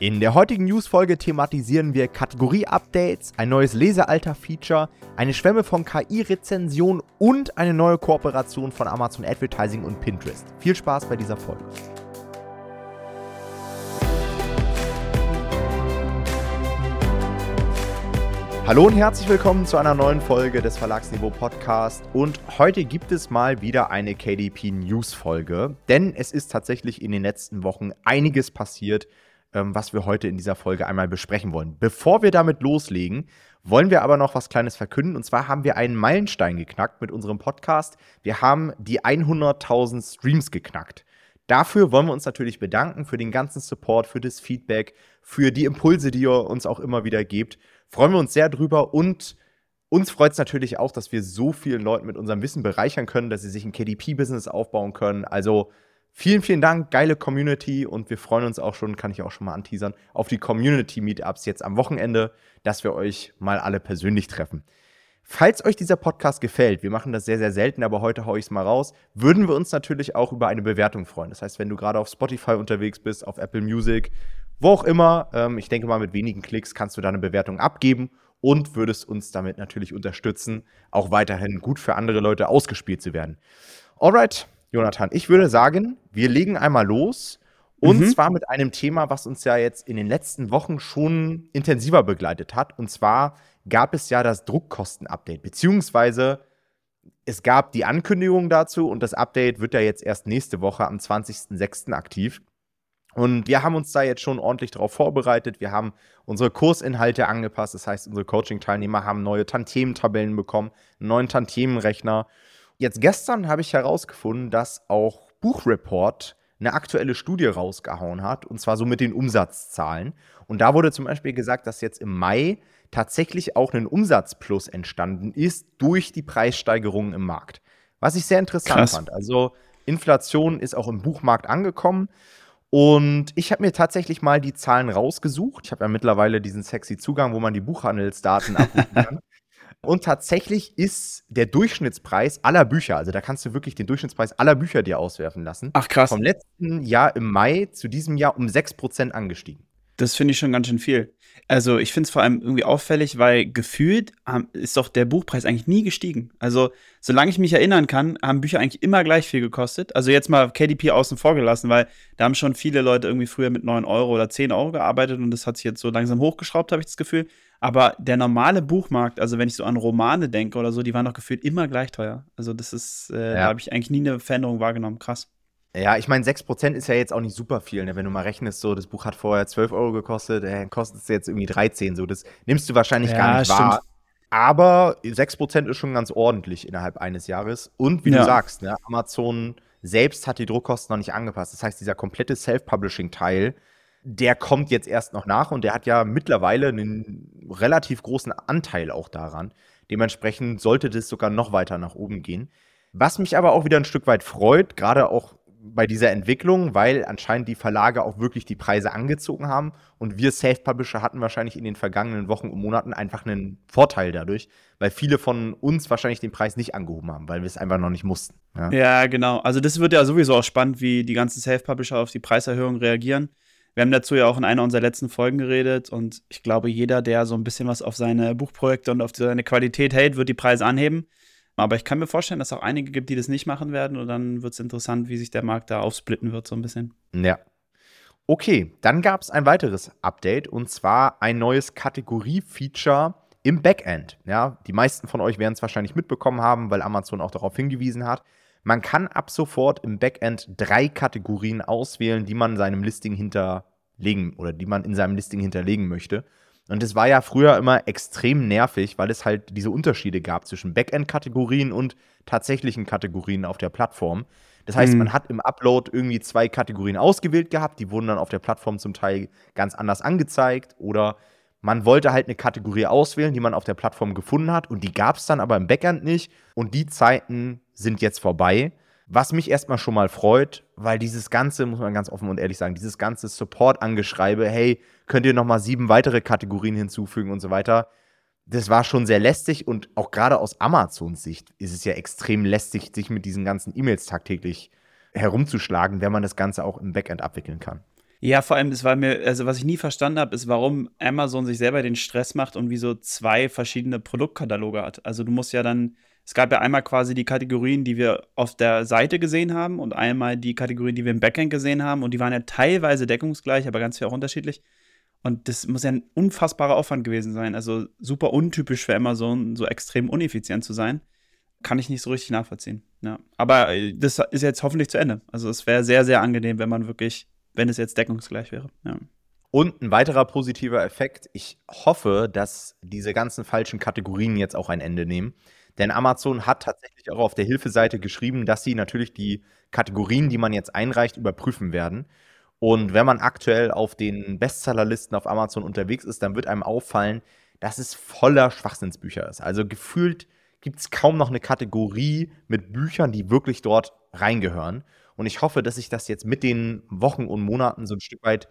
In der heutigen News-Folge thematisieren wir Kategorie-Updates, ein neues Lesealter-Feature, eine Schwemme von KI-Rezensionen und eine neue Kooperation von Amazon Advertising und Pinterest. Viel Spaß bei dieser Folge. Hallo und herzlich willkommen zu einer neuen Folge des Verlagsniveau Podcast. Und heute gibt es mal wieder eine KDP News Folge, denn es ist tatsächlich in den letzten Wochen einiges passiert, ähm, was wir heute in dieser Folge einmal besprechen wollen. Bevor wir damit loslegen, wollen wir aber noch was Kleines verkünden. Und zwar haben wir einen Meilenstein geknackt mit unserem Podcast. Wir haben die 100.000 Streams geknackt. Dafür wollen wir uns natürlich bedanken für den ganzen Support, für das Feedback, für die Impulse, die ihr uns auch immer wieder gebt. Freuen wir uns sehr drüber und uns freut es natürlich auch, dass wir so vielen Leuten mit unserem Wissen bereichern können, dass sie sich ein KDP-Business aufbauen können. Also Vielen, vielen Dank, geile Community und wir freuen uns auch schon, kann ich auch schon mal anteasern, auf die Community-Meetups jetzt am Wochenende, dass wir euch mal alle persönlich treffen. Falls euch dieser Podcast gefällt, wir machen das sehr, sehr selten, aber heute haue ich es mal raus, würden wir uns natürlich auch über eine Bewertung freuen. Das heißt, wenn du gerade auf Spotify unterwegs bist, auf Apple Music, wo auch immer, ähm, ich denke mal, mit wenigen Klicks kannst du da eine Bewertung abgeben und würdest uns damit natürlich unterstützen, auch weiterhin gut für andere Leute ausgespielt zu werden. Alright, Jonathan, ich würde sagen, wir legen einmal los. Und mhm. zwar mit einem Thema, was uns ja jetzt in den letzten Wochen schon intensiver begleitet hat. Und zwar gab es ja das Druckkosten-Update, beziehungsweise es gab die Ankündigung dazu und das Update wird ja jetzt erst nächste Woche am 20.06. aktiv. Und wir haben uns da jetzt schon ordentlich darauf vorbereitet. Wir haben unsere Kursinhalte angepasst. Das heißt, unsere Coaching-Teilnehmer haben neue Tantiementabellen bekommen, einen neuen Tantiemenrechner. Jetzt gestern habe ich herausgefunden, dass auch Buchreport eine aktuelle Studie rausgehauen hat, und zwar so mit den Umsatzzahlen. Und da wurde zum Beispiel gesagt, dass jetzt im Mai tatsächlich auch ein Umsatzplus entstanden ist durch die Preissteigerungen im Markt. Was ich sehr interessant Krass. fand. Also Inflation ist auch im Buchmarkt angekommen. Und ich habe mir tatsächlich mal die Zahlen rausgesucht. Ich habe ja mittlerweile diesen sexy Zugang, wo man die Buchhandelsdaten abrufen kann. Und tatsächlich ist der Durchschnittspreis aller Bücher, also da kannst du wirklich den Durchschnittspreis aller Bücher dir auswerfen lassen. Ach krass. Vom letzten Jahr im Mai zu diesem Jahr um 6% angestiegen. Das finde ich schon ganz schön viel. Also ich finde es vor allem irgendwie auffällig, weil gefühlt ist doch der Buchpreis eigentlich nie gestiegen. Also solange ich mich erinnern kann, haben Bücher eigentlich immer gleich viel gekostet. Also jetzt mal KDP außen vor gelassen, weil da haben schon viele Leute irgendwie früher mit 9 Euro oder 10 Euro gearbeitet und das hat sich jetzt so langsam hochgeschraubt, habe ich das Gefühl. Aber der normale Buchmarkt, also wenn ich so an Romane denke oder so, die waren doch gefühlt immer gleich teuer. Also das ist, äh, ja. da habe ich eigentlich nie eine Veränderung wahrgenommen. Krass. Ja, ich meine, 6% ist ja jetzt auch nicht super viel, ne? wenn du mal rechnest, so, das Buch hat vorher 12 Euro gekostet, äh, kostet es jetzt irgendwie 13, so, das nimmst du wahrscheinlich ja, gar nicht stimmt. wahr. Aber 6% ist schon ganz ordentlich innerhalb eines Jahres. Und wie ja. du sagst, ne, Amazon selbst hat die Druckkosten noch nicht angepasst. Das heißt, dieser komplette Self-Publishing-Teil, der kommt jetzt erst noch nach und der hat ja mittlerweile einen relativ großen Anteil auch daran. Dementsprechend sollte das sogar noch weiter nach oben gehen. Was mich aber auch wieder ein Stück weit freut, gerade auch bei dieser Entwicklung, weil anscheinend die Verlage auch wirklich die Preise angezogen haben und wir Self-Publisher hatten wahrscheinlich in den vergangenen Wochen und Monaten einfach einen Vorteil dadurch, weil viele von uns wahrscheinlich den Preis nicht angehoben haben, weil wir es einfach noch nicht mussten. Ja? ja, genau. Also das wird ja sowieso auch spannend, wie die ganzen Self-Publisher auf die Preiserhöhung reagieren. Wir haben dazu ja auch in einer unserer letzten Folgen geredet und ich glaube, jeder, der so ein bisschen was auf seine Buchprojekte und auf seine Qualität hält, wird die Preise anheben. Aber ich kann mir vorstellen, dass es auch einige gibt, die das nicht machen werden und dann wird es interessant, wie sich der Markt da aufsplitten wird, so ein bisschen. Ja. Okay, dann gab es ein weiteres Update und zwar ein neues Kategorie-Feature im Backend. Ja, die meisten von euch werden es wahrscheinlich mitbekommen haben, weil Amazon auch darauf hingewiesen hat. Man kann ab sofort im Backend drei Kategorien auswählen, die man seinem Listing hinterlegen oder die man in seinem Listing hinterlegen möchte. Und es war ja früher immer extrem nervig, weil es halt diese Unterschiede gab zwischen Backend-Kategorien und tatsächlichen Kategorien auf der Plattform. Das heißt, mhm. man hat im Upload irgendwie zwei Kategorien ausgewählt gehabt, die wurden dann auf der Plattform zum Teil ganz anders angezeigt oder man wollte halt eine Kategorie auswählen, die man auf der Plattform gefunden hat und die gab es dann aber im Backend nicht und die Zeiten sind jetzt vorbei. Was mich erstmal schon mal freut, weil dieses ganze, muss man ganz offen und ehrlich sagen, dieses ganze Support-Angeschreibe, hey, könnt ihr nochmal sieben weitere Kategorien hinzufügen und so weiter, das war schon sehr lästig und auch gerade aus Amazons Sicht ist es ja extrem lästig, sich mit diesen ganzen E-Mails tagtäglich herumzuschlagen, wenn man das Ganze auch im Backend abwickeln kann. Ja, vor allem, es war mir, also was ich nie verstanden habe, ist, warum Amazon sich selber den Stress macht und wie so zwei verschiedene Produktkataloge hat. Also du musst ja dann, es gab ja einmal quasi die Kategorien, die wir auf der Seite gesehen haben und einmal die Kategorien, die wir im Backend gesehen haben und die waren ja teilweise deckungsgleich, aber ganz viel auch unterschiedlich. Und das muss ja ein unfassbarer Aufwand gewesen sein. Also super untypisch für Amazon, so extrem uneffizient zu sein. Kann ich nicht so richtig nachvollziehen. Ja. Aber äh, das ist jetzt hoffentlich zu Ende. Also es wäre sehr, sehr angenehm, wenn man wirklich wenn es jetzt deckungsgleich wäre. Ja. Und ein weiterer positiver Effekt, ich hoffe, dass diese ganzen falschen Kategorien jetzt auch ein Ende nehmen. Denn Amazon hat tatsächlich auch auf der Hilfeseite geschrieben, dass sie natürlich die Kategorien, die man jetzt einreicht, überprüfen werden. Und wenn man aktuell auf den Bestsellerlisten auf Amazon unterwegs ist, dann wird einem auffallen, dass es voller Schwachsinnsbücher ist. Also gefühlt gibt es kaum noch eine Kategorie mit Büchern, die wirklich dort reingehören. Und ich hoffe, dass sich das jetzt mit den Wochen und Monaten so ein Stück weit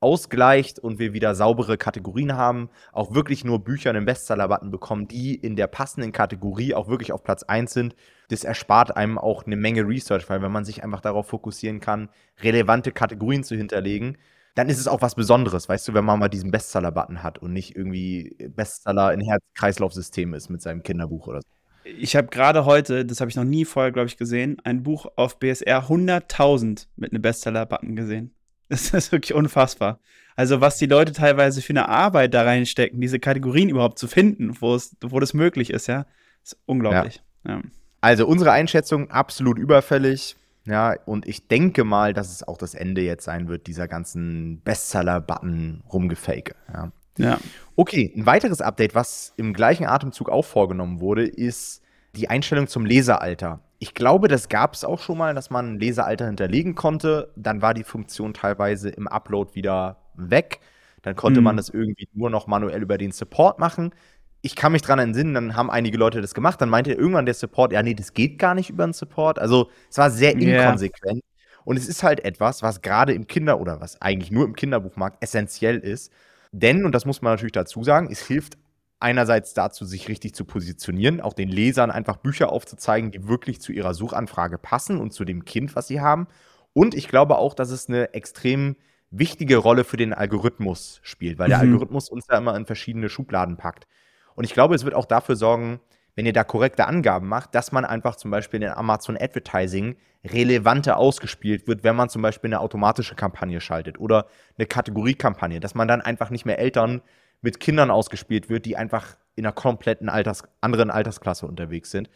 ausgleicht und wir wieder saubere Kategorien haben, auch wirklich nur Bücher einen Bestseller-Button bekommen, die in der passenden Kategorie auch wirklich auf Platz 1 sind. Das erspart einem auch eine Menge Research, weil wenn man sich einfach darauf fokussieren kann, relevante Kategorien zu hinterlegen, dann ist es auch was Besonderes, weißt du, wenn man mal diesen Bestseller-Button hat und nicht irgendwie Bestseller in Herz-Kreislauf-System ist mit seinem Kinderbuch oder so ich habe gerade heute, das habe ich noch nie vorher, glaube ich, gesehen, ein Buch auf BSR 100.000 mit einem Bestseller-Button gesehen. Das ist wirklich unfassbar. Also, was die Leute teilweise für eine Arbeit da reinstecken, diese Kategorien überhaupt zu finden, wo, es, wo das möglich ist, ja, ist unglaublich. Ja. Ja. Also, unsere Einschätzung absolut überfällig. Ja, und ich denke mal, dass es auch das Ende jetzt sein wird, dieser ganzen Bestseller-Button-Rumgefake. Ja. Ja. Okay, ein weiteres Update, was im gleichen Atemzug auch vorgenommen wurde, ist die Einstellung zum Lesealter. Ich glaube, das gab es auch schon mal, dass man ein Lesealter hinterlegen konnte. Dann war die Funktion teilweise im Upload wieder weg. Dann konnte mhm. man das irgendwie nur noch manuell über den Support machen. Ich kann mich dran entsinnen, dann haben einige Leute das gemacht. Dann meinte irgendwann der Support, ja, nee, das geht gar nicht über den Support. Also es war sehr inkonsequent. Yeah. Und es ist halt etwas, was gerade im Kinder- oder was eigentlich nur im Kinderbuchmarkt essentiell ist. Denn, und das muss man natürlich dazu sagen, es hilft einerseits dazu, sich richtig zu positionieren, auch den Lesern einfach Bücher aufzuzeigen, die wirklich zu ihrer Suchanfrage passen und zu dem Kind, was sie haben. Und ich glaube auch, dass es eine extrem wichtige Rolle für den Algorithmus spielt, weil mhm. der Algorithmus uns ja immer in verschiedene Schubladen packt. Und ich glaube, es wird auch dafür sorgen, wenn ihr da korrekte Angaben macht, dass man einfach zum Beispiel in Amazon Advertising relevanter ausgespielt wird, wenn man zum Beispiel eine automatische Kampagne schaltet oder eine Kategoriekampagne, dass man dann einfach nicht mehr Eltern mit Kindern ausgespielt wird, die einfach in einer kompletten Alters anderen Altersklasse unterwegs sind.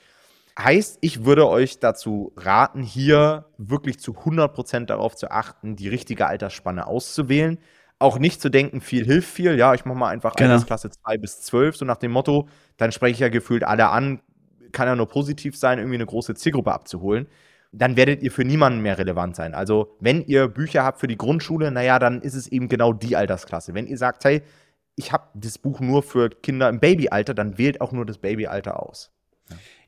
Heißt, ich würde euch dazu raten, hier wirklich zu 100% darauf zu achten, die richtige Altersspanne auszuwählen. Auch nicht zu denken, viel hilft viel. Ja, ich mache mal einfach genau. Altersklasse 2 bis 12, so nach dem Motto, dann spreche ich ja gefühlt alle an, kann ja nur positiv sein, irgendwie eine große Zielgruppe abzuholen dann werdet ihr für niemanden mehr relevant sein. Also, wenn ihr Bücher habt für die Grundschule, naja, dann ist es eben genau die Altersklasse. Wenn ihr sagt, hey, ich habe das Buch nur für Kinder im Babyalter, dann wählt auch nur das Babyalter aus.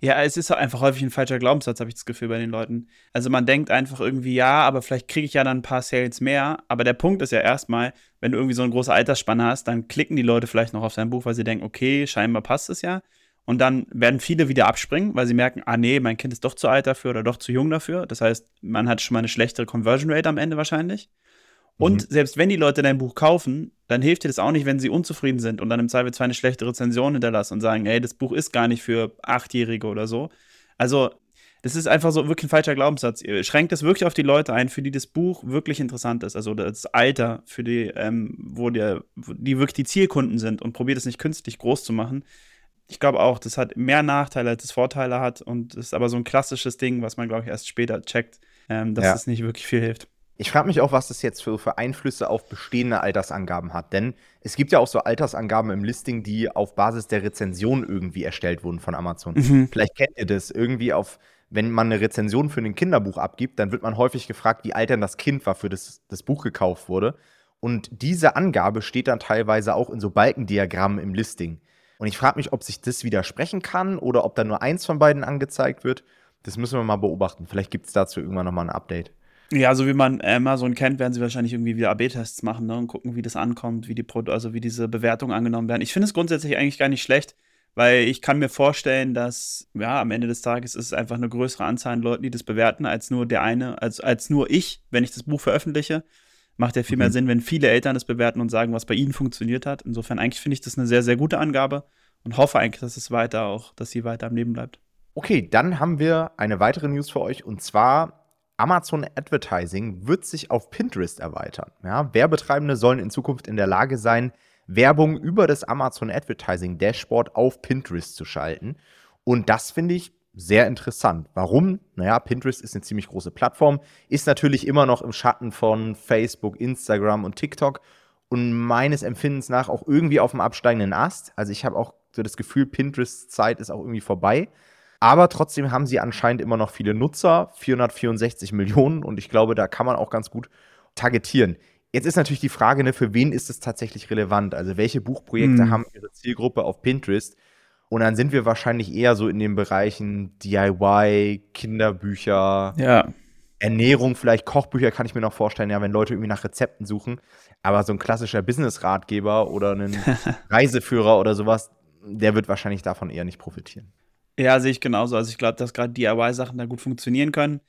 Ja. es ist einfach häufig ein falscher Glaubenssatz, habe ich das Gefühl bei den Leuten. Also man denkt einfach irgendwie, ja, aber vielleicht kriege ich ja dann ein paar Sales mehr. Aber der Punkt ist ja erstmal, wenn du irgendwie so eine große Altersspanne hast, dann klicken die Leute vielleicht noch auf dein Buch, weil sie denken, okay, scheinbar passt es ja. Und dann werden viele wieder abspringen, weil sie merken, ah nee, mein Kind ist doch zu alt dafür oder doch zu jung dafür. Das heißt, man hat schon mal eine schlechtere Conversion Rate am Ende wahrscheinlich. Und mhm. selbst wenn die Leute dein Buch kaufen, dann hilft dir das auch nicht, wenn sie unzufrieden sind und dann im Zweifelsfall eine schlechte Rezension hinterlassen und sagen, ey, das Buch ist gar nicht für Achtjährige oder so. Also, das ist einfach so wirklich ein falscher Glaubenssatz. Ihr schränkt es wirklich auf die Leute ein, für die das Buch wirklich interessant ist. Also das Alter, für die, ähm, wo, der, wo die wirklich die Zielkunden sind und probiert es nicht künstlich groß zu machen ich glaube auch, das hat mehr Nachteile, als es Vorteile hat. Und ist aber so ein klassisches Ding, was man, glaube ich, erst später checkt, ähm, dass ja. es nicht wirklich viel hilft. Ich frage mich auch, was das jetzt für, für Einflüsse auf bestehende Altersangaben hat. Denn es gibt ja auch so Altersangaben im Listing, die auf Basis der Rezension irgendwie erstellt wurden von Amazon. Mhm. Vielleicht kennt ihr das irgendwie auf, wenn man eine Rezension für ein Kinderbuch abgibt, dann wird man häufig gefragt, wie alt denn das Kind war, für das das Buch gekauft wurde. Und diese Angabe steht dann teilweise auch in so Balkendiagrammen im Listing. Und ich frage mich, ob sich das widersprechen kann oder ob da nur eins von beiden angezeigt wird. Das müssen wir mal beobachten. Vielleicht gibt es dazu irgendwann nochmal ein Update. Ja, so wie man Amazon kennt, werden sie wahrscheinlich irgendwie wieder AB-Tests machen ne, und gucken, wie das ankommt, wie die Pro also wie diese Bewertungen angenommen werden. Ich finde es grundsätzlich eigentlich gar nicht schlecht, weil ich kann mir vorstellen, dass ja am Ende des Tages ist es einfach eine größere Anzahl an Leuten, die das bewerten, als nur der eine, als, als nur ich, wenn ich das Buch veröffentliche. Macht ja viel mehr mhm. Sinn, wenn viele Eltern es bewerten und sagen, was bei ihnen funktioniert hat. Insofern eigentlich finde ich das eine sehr, sehr gute Angabe und hoffe eigentlich, dass es weiter auch, dass sie weiter am Leben bleibt. Okay, dann haben wir eine weitere News für euch und zwar Amazon Advertising wird sich auf Pinterest erweitern. Ja, Werbetreibende sollen in Zukunft in der Lage sein, Werbung über das Amazon Advertising Dashboard auf Pinterest zu schalten. Und das finde ich sehr interessant. Warum? Naja, Pinterest ist eine ziemlich große Plattform, ist natürlich immer noch im Schatten von Facebook, Instagram und TikTok und meines Empfindens nach auch irgendwie auf dem absteigenden Ast. Also ich habe auch so das Gefühl, Pinterest-Zeit ist auch irgendwie vorbei. Aber trotzdem haben sie anscheinend immer noch viele Nutzer, 464 Millionen und ich glaube, da kann man auch ganz gut targetieren. Jetzt ist natürlich die Frage, ne, für wen ist es tatsächlich relevant? Also welche Buchprojekte hm. haben ihre Zielgruppe auf Pinterest? Und dann sind wir wahrscheinlich eher so in den Bereichen DIY, Kinderbücher, ja. Ernährung, vielleicht Kochbücher kann ich mir noch vorstellen, ja, wenn Leute irgendwie nach Rezepten suchen. Aber so ein klassischer Business-Ratgeber oder ein Reiseführer oder sowas, der wird wahrscheinlich davon eher nicht profitieren. Ja, sehe ich genauso. Also ich glaube, dass gerade DIY-Sachen da gut funktionieren können.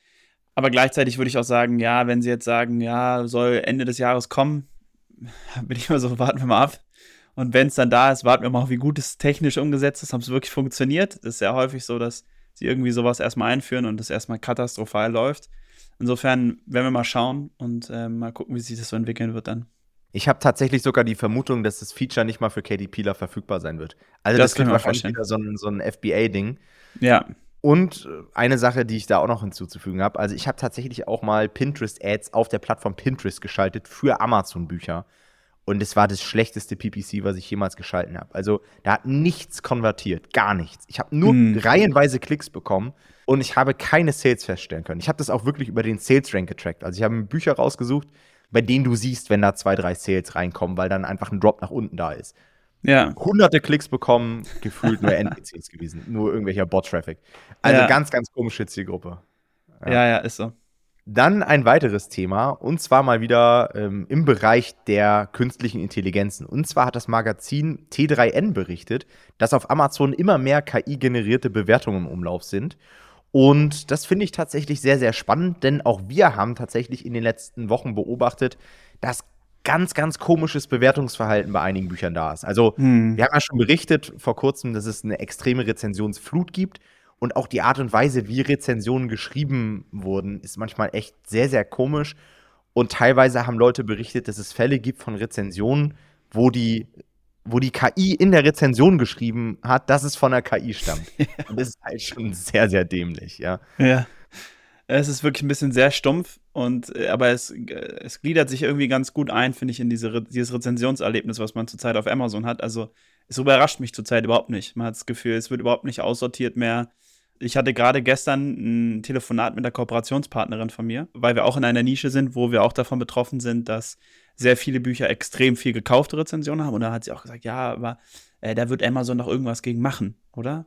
Aber gleichzeitig würde ich auch sagen, ja, wenn sie jetzt sagen, ja, soll Ende des Jahres kommen, bin ich immer so, warten wir mal ab. Und wenn es dann da ist, warten wir mal, wie gut es technisch umgesetzt ist, ob es wirklich funktioniert. Das ist sehr häufig so, dass sie irgendwie sowas erstmal einführen und es erstmal katastrophal läuft. Insofern werden wir mal schauen und äh, mal gucken, wie sich das so entwickeln wird dann. Ich habe tatsächlich sogar die Vermutung, dass das Feature nicht mal für KDPler verfügbar sein wird. Also das, das wird wahrscheinlich wieder so ein, so ein FBA-Ding. Ja. Und äh, eine Sache, die ich da auch noch hinzuzufügen habe, also ich habe tatsächlich auch mal Pinterest-Ads auf der Plattform Pinterest geschaltet für Amazon-Bücher. Und es war das schlechteste PPC, was ich jemals geschalten habe. Also da hat nichts konvertiert, gar nichts. Ich habe nur hm. reihenweise Klicks bekommen und ich habe keine Sales feststellen können. Ich habe das auch wirklich über den Sales Rank getrackt. Also ich habe Bücher rausgesucht, bei denen du siehst, wenn da zwei, drei Sales reinkommen, weil dann einfach ein Drop nach unten da ist. Ja. Hunderte Klicks bekommen, gefühlt nur NPCs gewesen, nur irgendwelcher Bot-Traffic. Also ja. ganz, ganz komische Zielgruppe. Ja. ja, ja, ist so. Dann ein weiteres Thema, und zwar mal wieder ähm, im Bereich der künstlichen Intelligenzen. Und zwar hat das Magazin T3N berichtet, dass auf Amazon immer mehr KI-generierte Bewertungen im Umlauf sind. Und das finde ich tatsächlich sehr, sehr spannend, denn auch wir haben tatsächlich in den letzten Wochen beobachtet, dass ganz, ganz komisches Bewertungsverhalten bei einigen Büchern da ist. Also, hm. wir haben ja schon berichtet vor kurzem, dass es eine extreme Rezensionsflut gibt. Und auch die Art und Weise, wie Rezensionen geschrieben wurden, ist manchmal echt sehr, sehr komisch. Und teilweise haben Leute berichtet, dass es Fälle gibt von Rezensionen, wo die wo die KI in der Rezension geschrieben hat, dass es von der KI stammt. Und das ist halt schon sehr, sehr dämlich, ja. Ja. Es ist wirklich ein bisschen sehr stumpf, und, äh, aber es, äh, es gliedert sich irgendwie ganz gut ein, finde ich, in diese, dieses Rezensionserlebnis, was man zurzeit auf Amazon hat. Also, es überrascht mich zurzeit überhaupt nicht. Man hat das Gefühl, es wird überhaupt nicht aussortiert mehr. Ich hatte gerade gestern ein Telefonat mit einer Kooperationspartnerin von mir, weil wir auch in einer Nische sind, wo wir auch davon betroffen sind, dass sehr viele Bücher extrem viel gekaufte Rezensionen haben. Und da hat sie auch gesagt, ja, aber äh, da wird Amazon noch irgendwas gegen machen, oder?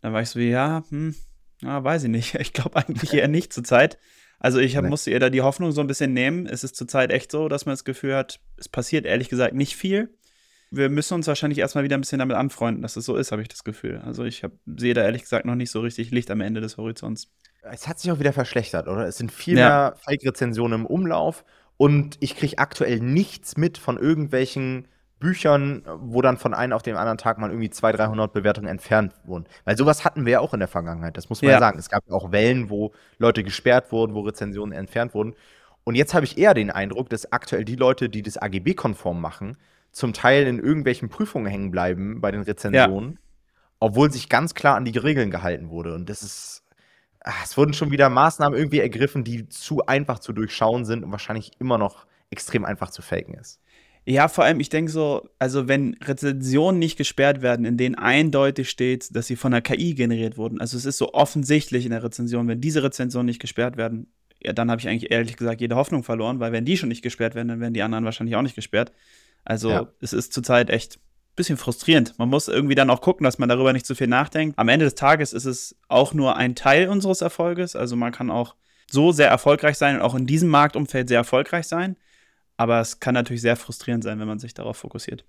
dann war ich so, ja, hm, ja, weiß ich nicht. Ich glaube eigentlich eher nicht zurzeit. Also ich hab, musste ihr da die Hoffnung so ein bisschen nehmen. Es ist zurzeit echt so, dass man das Gefühl hat, es passiert ehrlich gesagt nicht viel. Wir müssen uns wahrscheinlich erstmal wieder ein bisschen damit anfreunden, dass es so ist, habe ich das Gefühl. Also ich sehe da ehrlich gesagt noch nicht so richtig Licht am Ende des Horizonts. Es hat sich auch wieder verschlechtert, oder? Es sind viel ja. mehr Fake-Rezensionen im Umlauf und ich kriege aktuell nichts mit von irgendwelchen Büchern, wo dann von einem auf den anderen Tag mal irgendwie 200, 300 Bewertungen entfernt wurden. Weil sowas hatten wir ja auch in der Vergangenheit, das muss man ja, ja sagen. Es gab auch Wellen, wo Leute gesperrt wurden, wo Rezensionen entfernt wurden. Und jetzt habe ich eher den Eindruck, dass aktuell die Leute, die das AGB-konform machen, zum Teil in irgendwelchen Prüfungen hängen bleiben bei den Rezensionen, ja. obwohl sich ganz klar an die Regeln gehalten wurde. Und das ist ach, es wurden schon wieder Maßnahmen irgendwie ergriffen, die zu einfach zu durchschauen sind und wahrscheinlich immer noch extrem einfach zu faken ist. Ja, vor allem, ich denke so, also wenn Rezensionen nicht gesperrt werden, in denen eindeutig steht, dass sie von der KI generiert wurden, also es ist so offensichtlich in der Rezension, wenn diese Rezensionen nicht gesperrt werden, ja, dann habe ich eigentlich ehrlich gesagt jede Hoffnung verloren, weil wenn die schon nicht gesperrt werden, dann werden die anderen wahrscheinlich auch nicht gesperrt. Also ja. es ist zurzeit echt bisschen frustrierend. Man muss irgendwie dann auch gucken, dass man darüber nicht zu viel nachdenkt. Am Ende des Tages ist es auch nur ein Teil unseres Erfolges. Also man kann auch so sehr erfolgreich sein und auch in diesem Marktumfeld sehr erfolgreich sein. Aber es kann natürlich sehr frustrierend sein, wenn man sich darauf fokussiert.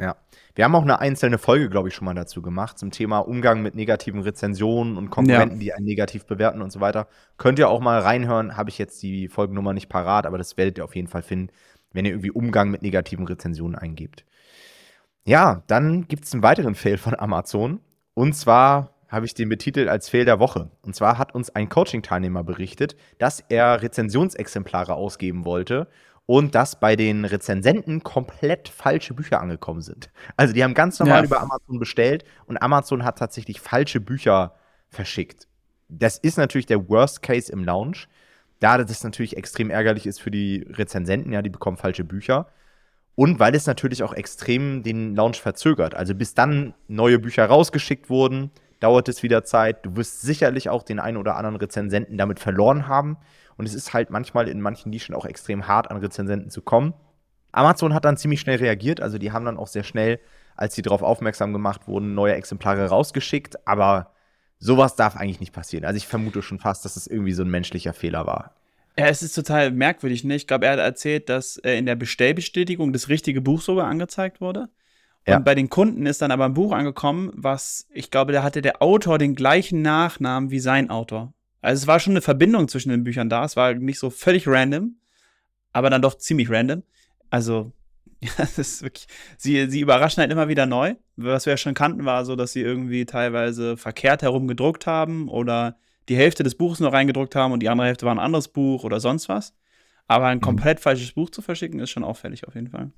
Ja. Wir haben auch eine einzelne Folge, glaube ich, schon mal dazu gemacht, zum Thema Umgang mit negativen Rezensionen und Konkurrenten, ja. die einen negativ bewerten und so weiter. Könnt ihr auch mal reinhören, habe ich jetzt die Folgennummer nicht parat, aber das werdet ihr auf jeden Fall finden, wenn ihr irgendwie Umgang mit negativen Rezensionen eingebt. Ja, dann gibt es einen weiteren Fail von Amazon. Und zwar habe ich den betitelt als Fail der Woche. Und zwar hat uns ein Coaching-Teilnehmer berichtet, dass er Rezensionsexemplare ausgeben wollte und dass bei den Rezensenten komplett falsche Bücher angekommen sind. Also die haben ganz normal ja. über Amazon bestellt und Amazon hat tatsächlich falsche Bücher verschickt. Das ist natürlich der Worst Case im Launch, da das natürlich extrem ärgerlich ist für die Rezensenten, ja, die bekommen falsche Bücher. Und weil es natürlich auch extrem den Launch verzögert. Also bis dann neue Bücher rausgeschickt wurden, dauert es wieder Zeit. Du wirst sicherlich auch den einen oder anderen Rezensenten damit verloren haben. Und es ist halt manchmal in manchen Nischen auch extrem hart, an Rezensenten zu kommen. Amazon hat dann ziemlich schnell reagiert. Also die haben dann auch sehr schnell, als sie darauf aufmerksam gemacht wurden, neue Exemplare rausgeschickt. Aber sowas darf eigentlich nicht passieren. Also ich vermute schon fast, dass es irgendwie so ein menschlicher Fehler war. Ja, es ist total merkwürdig, ne? Ich glaube, er hat erzählt, dass äh, in der Bestellbestätigung das richtige Buch sogar angezeigt wurde. Ja. Und bei den Kunden ist dann aber ein Buch angekommen, was, ich glaube, da hatte der Autor den gleichen Nachnamen wie sein Autor. Also es war schon eine Verbindung zwischen den Büchern da. Es war nicht so völlig random, aber dann doch ziemlich random. Also, ja, das ist wirklich, sie, sie überraschen halt immer wieder neu. Was wir ja schon kannten, war so, dass sie irgendwie teilweise verkehrt herum gedruckt haben oder die Hälfte des Buches noch reingedruckt haben und die andere Hälfte war ein anderes Buch oder sonst was. Aber ein mhm. komplett falsches Buch zu verschicken, ist schon auffällig auf jeden Fall.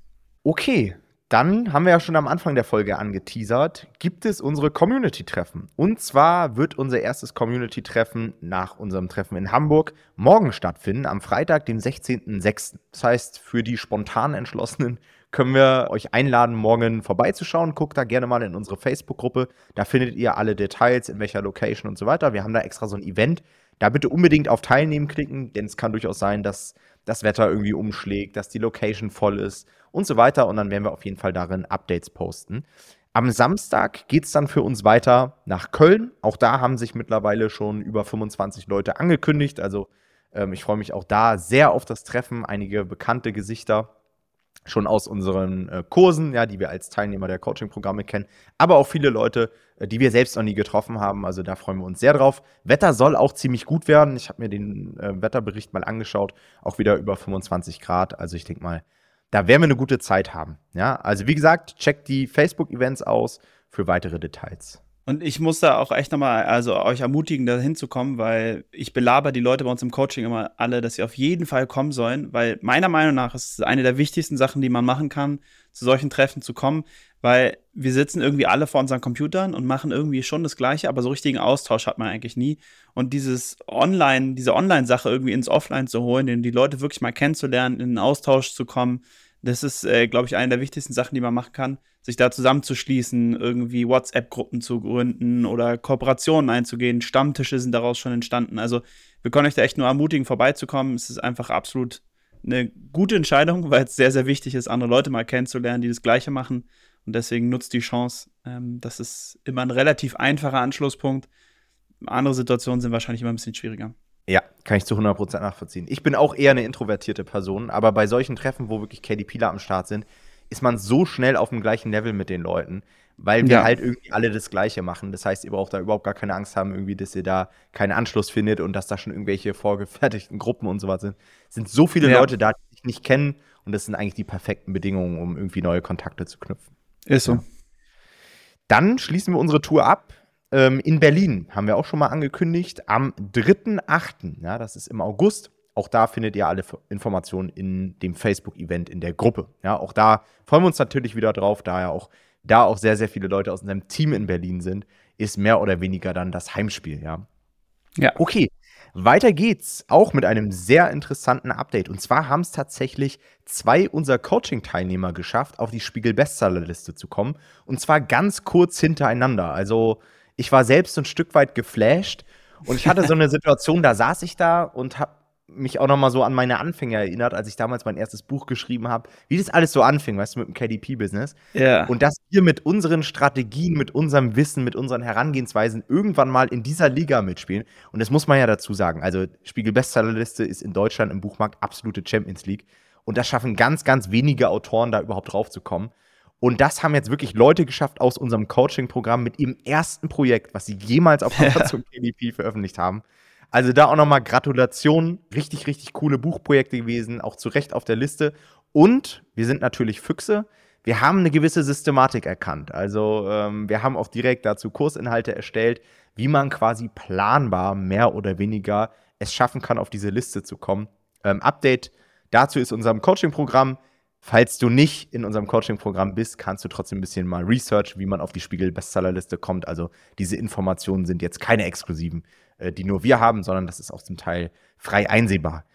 Okay, dann haben wir ja schon am Anfang der Folge angeteasert, gibt es unsere Community-Treffen. Und zwar wird unser erstes Community-Treffen nach unserem Treffen in Hamburg morgen stattfinden, am Freitag, dem 16.06. Das heißt, für die spontan Entschlossenen können wir euch einladen, morgen vorbeizuschauen. Guckt da gerne mal in unsere Facebook-Gruppe. Da findet ihr alle Details, in welcher Location und so weiter. Wir haben da extra so ein Event. Da bitte unbedingt auf Teilnehmen klicken, denn es kann durchaus sein, dass das Wetter irgendwie umschlägt, dass die Location voll ist und so weiter. Und dann werden wir auf jeden Fall darin Updates posten. Am Samstag geht es dann für uns weiter nach Köln. Auch da haben sich mittlerweile schon über 25 Leute angekündigt. Also ähm, ich freue mich auch da sehr auf das Treffen. Einige bekannte Gesichter schon aus unseren äh, Kursen, ja, die wir als Teilnehmer der Coaching-Programme kennen, aber auch viele Leute, äh, die wir selbst noch nie getroffen haben. Also da freuen wir uns sehr drauf. Wetter soll auch ziemlich gut werden. Ich habe mir den äh, Wetterbericht mal angeschaut, auch wieder über 25 Grad. Also ich denke mal, da werden wir eine gute Zeit haben. Ja, also wie gesagt, checkt die Facebook-Events aus für weitere Details. Und ich muss da auch echt nochmal, also euch ermutigen, da hinzukommen, weil ich belaber die Leute bei uns im Coaching immer alle, dass sie auf jeden Fall kommen sollen, weil meiner Meinung nach ist es eine der wichtigsten Sachen, die man machen kann, zu solchen Treffen zu kommen, weil wir sitzen irgendwie alle vor unseren Computern und machen irgendwie schon das Gleiche, aber so richtigen Austausch hat man eigentlich nie. Und dieses Online, diese Online-Sache irgendwie ins Offline zu holen, die Leute wirklich mal kennenzulernen, in einen Austausch zu kommen, das ist, äh, glaube ich, eine der wichtigsten Sachen, die man machen kann, sich da zusammenzuschließen, irgendwie WhatsApp-Gruppen zu gründen oder Kooperationen einzugehen. Stammtische sind daraus schon entstanden. Also wir können euch da echt nur ermutigen, vorbeizukommen. Es ist einfach absolut eine gute Entscheidung, weil es sehr, sehr wichtig ist, andere Leute mal kennenzulernen, die das Gleiche machen. Und deswegen nutzt die Chance. Ähm, das ist immer ein relativ einfacher Anschlusspunkt. Andere Situationen sind wahrscheinlich immer ein bisschen schwieriger. Ja, kann ich zu 100% nachvollziehen. Ich bin auch eher eine introvertierte Person, aber bei solchen Treffen, wo wirklich KDPler am Start sind, ist man so schnell auf dem gleichen Level mit den Leuten, weil wir ja. halt irgendwie alle das Gleiche machen. Das heißt, ihr braucht da überhaupt gar keine Angst haben, irgendwie, dass ihr da keinen Anschluss findet und dass da schon irgendwelche vorgefertigten Gruppen und sowas sind. Es sind so viele ja. Leute da, die sich nicht kennen und das sind eigentlich die perfekten Bedingungen, um irgendwie neue Kontakte zu knüpfen. Ist so. Ja. Dann schließen wir unsere Tour ab ähm, in Berlin haben wir auch schon mal angekündigt, am 3.8., ja, das ist im August. Auch da findet ihr alle Informationen in dem Facebook-Event in der Gruppe. Ja, auch da freuen wir uns natürlich wieder drauf, da ja auch da auch sehr, sehr viele Leute aus unserem Team in Berlin sind, ist mehr oder weniger dann das Heimspiel, ja. Ja. Okay, weiter geht's, auch mit einem sehr interessanten Update. Und zwar haben es tatsächlich zwei unserer Coaching-Teilnehmer geschafft, auf die Spiegel-Bestsellerliste zu kommen. Und zwar ganz kurz hintereinander. Also ich war selbst ein Stück weit geflasht und ich hatte so eine Situation, da saß ich da und habe mich auch noch mal so an meine Anfänge erinnert, als ich damals mein erstes Buch geschrieben habe, wie das alles so anfing, weißt du, mit dem KDP-Business. Ja. Und dass wir mit unseren Strategien, mit unserem Wissen, mit unseren Herangehensweisen irgendwann mal in dieser Liga mitspielen. Und das muss man ja dazu sagen. Also Spiegel Bestsellerliste ist in Deutschland im Buchmarkt absolute Champions League. Und das schaffen ganz, ganz wenige Autoren, da überhaupt drauf zu kommen. Und das haben jetzt wirklich Leute geschafft aus unserem Coaching-Programm mit ihrem ersten Projekt, was sie jemals auf Amazon KDP veröffentlicht haben. Also da auch nochmal Gratulation. Richtig, richtig coole Buchprojekte gewesen, auch zu Recht auf der Liste. Und wir sind natürlich Füchse. Wir haben eine gewisse Systematik erkannt. Also ähm, wir haben auch direkt dazu Kursinhalte erstellt, wie man quasi planbar mehr oder weniger es schaffen kann, auf diese Liste zu kommen. Ähm, Update dazu ist unserem Coaching-Programm. Falls du nicht in unserem Coaching-Programm bist, kannst du trotzdem ein bisschen mal Research, wie man auf die Spiegel-Bestsellerliste kommt. Also diese Informationen sind jetzt keine exklusiven, äh, die nur wir haben, sondern das ist auch zum Teil frei einsehbar.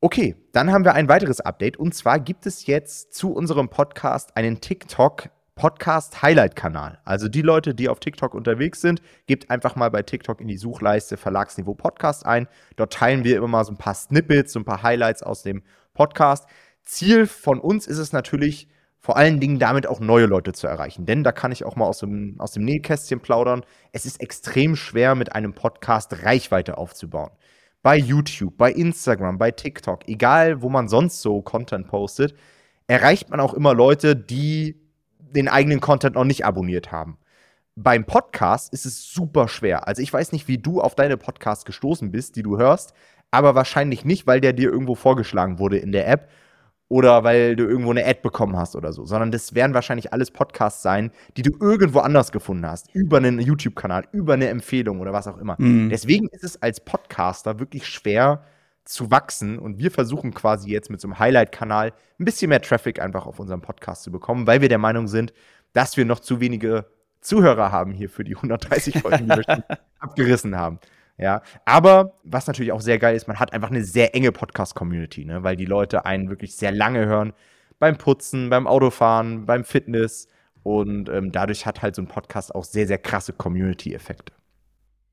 Okay, dann haben wir ein weiteres Update und zwar gibt es jetzt zu unserem Podcast einen TikTok Podcast Highlight Kanal. Also die Leute, die auf TikTok unterwegs sind, gebt einfach mal bei TikTok in die Suchleiste Verlagsniveau Podcast ein. Dort teilen wir immer mal so ein paar Snippets, so ein paar Highlights aus dem Podcast. Ziel von uns ist es natürlich, vor allen Dingen damit auch neue Leute zu erreichen. Denn da kann ich auch mal aus dem, aus dem Nähkästchen plaudern. Es ist extrem schwer, mit einem Podcast Reichweite aufzubauen. Bei YouTube, bei Instagram, bei TikTok, egal wo man sonst so Content postet, erreicht man auch immer Leute, die den eigenen Content noch nicht abonniert haben. Beim Podcast ist es super schwer. Also ich weiß nicht, wie du auf deine Podcasts gestoßen bist, die du hörst, aber wahrscheinlich nicht, weil der dir irgendwo vorgeschlagen wurde in der App oder weil du irgendwo eine Ad bekommen hast oder so, sondern das werden wahrscheinlich alles Podcasts sein, die du irgendwo anders gefunden hast, über einen YouTube-Kanal, über eine Empfehlung oder was auch immer. Mhm. Deswegen ist es als Podcaster wirklich schwer, zu wachsen. Und wir versuchen quasi jetzt mit so einem Highlight-Kanal ein bisschen mehr Traffic einfach auf unserem Podcast zu bekommen, weil wir der Meinung sind, dass wir noch zu wenige Zuhörer haben hier für die 130 Folgen, die wir schon abgerissen haben. Ja, aber was natürlich auch sehr geil ist, man hat einfach eine sehr enge Podcast-Community, ne? weil die Leute einen wirklich sehr lange hören beim Putzen, beim Autofahren, beim Fitness und ähm, dadurch hat halt so ein Podcast auch sehr, sehr krasse Community-Effekte.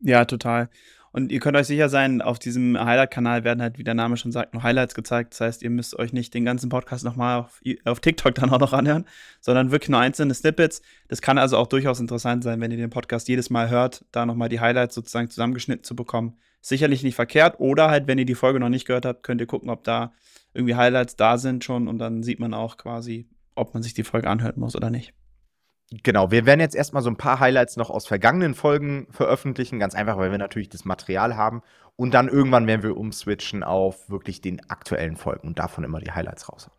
Ja, total. Und ihr könnt euch sicher sein, auf diesem Highlight-Kanal werden halt, wie der Name schon sagt, nur Highlights gezeigt. Das heißt, ihr müsst euch nicht den ganzen Podcast nochmal auf, auf TikTok dann auch noch anhören, sondern wirklich nur einzelne Snippets. Das kann also auch durchaus interessant sein, wenn ihr den Podcast jedes Mal hört, da nochmal die Highlights sozusagen zusammengeschnitten zu bekommen. Sicherlich nicht verkehrt. Oder halt, wenn ihr die Folge noch nicht gehört habt, könnt ihr gucken, ob da irgendwie Highlights da sind schon und dann sieht man auch quasi, ob man sich die Folge anhören muss oder nicht. Genau, wir werden jetzt erstmal so ein paar Highlights noch aus vergangenen Folgen veröffentlichen, ganz einfach, weil wir natürlich das Material haben. Und dann irgendwann werden wir umswitchen auf wirklich den aktuellen Folgen und davon immer die Highlights raus.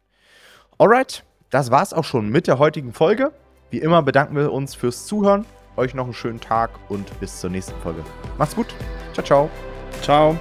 Alright, das war's auch schon mit der heutigen Folge. Wie immer bedanken wir uns fürs Zuhören. Euch noch einen schönen Tag und bis zur nächsten Folge. Macht's gut. Ciao, ciao. Ciao.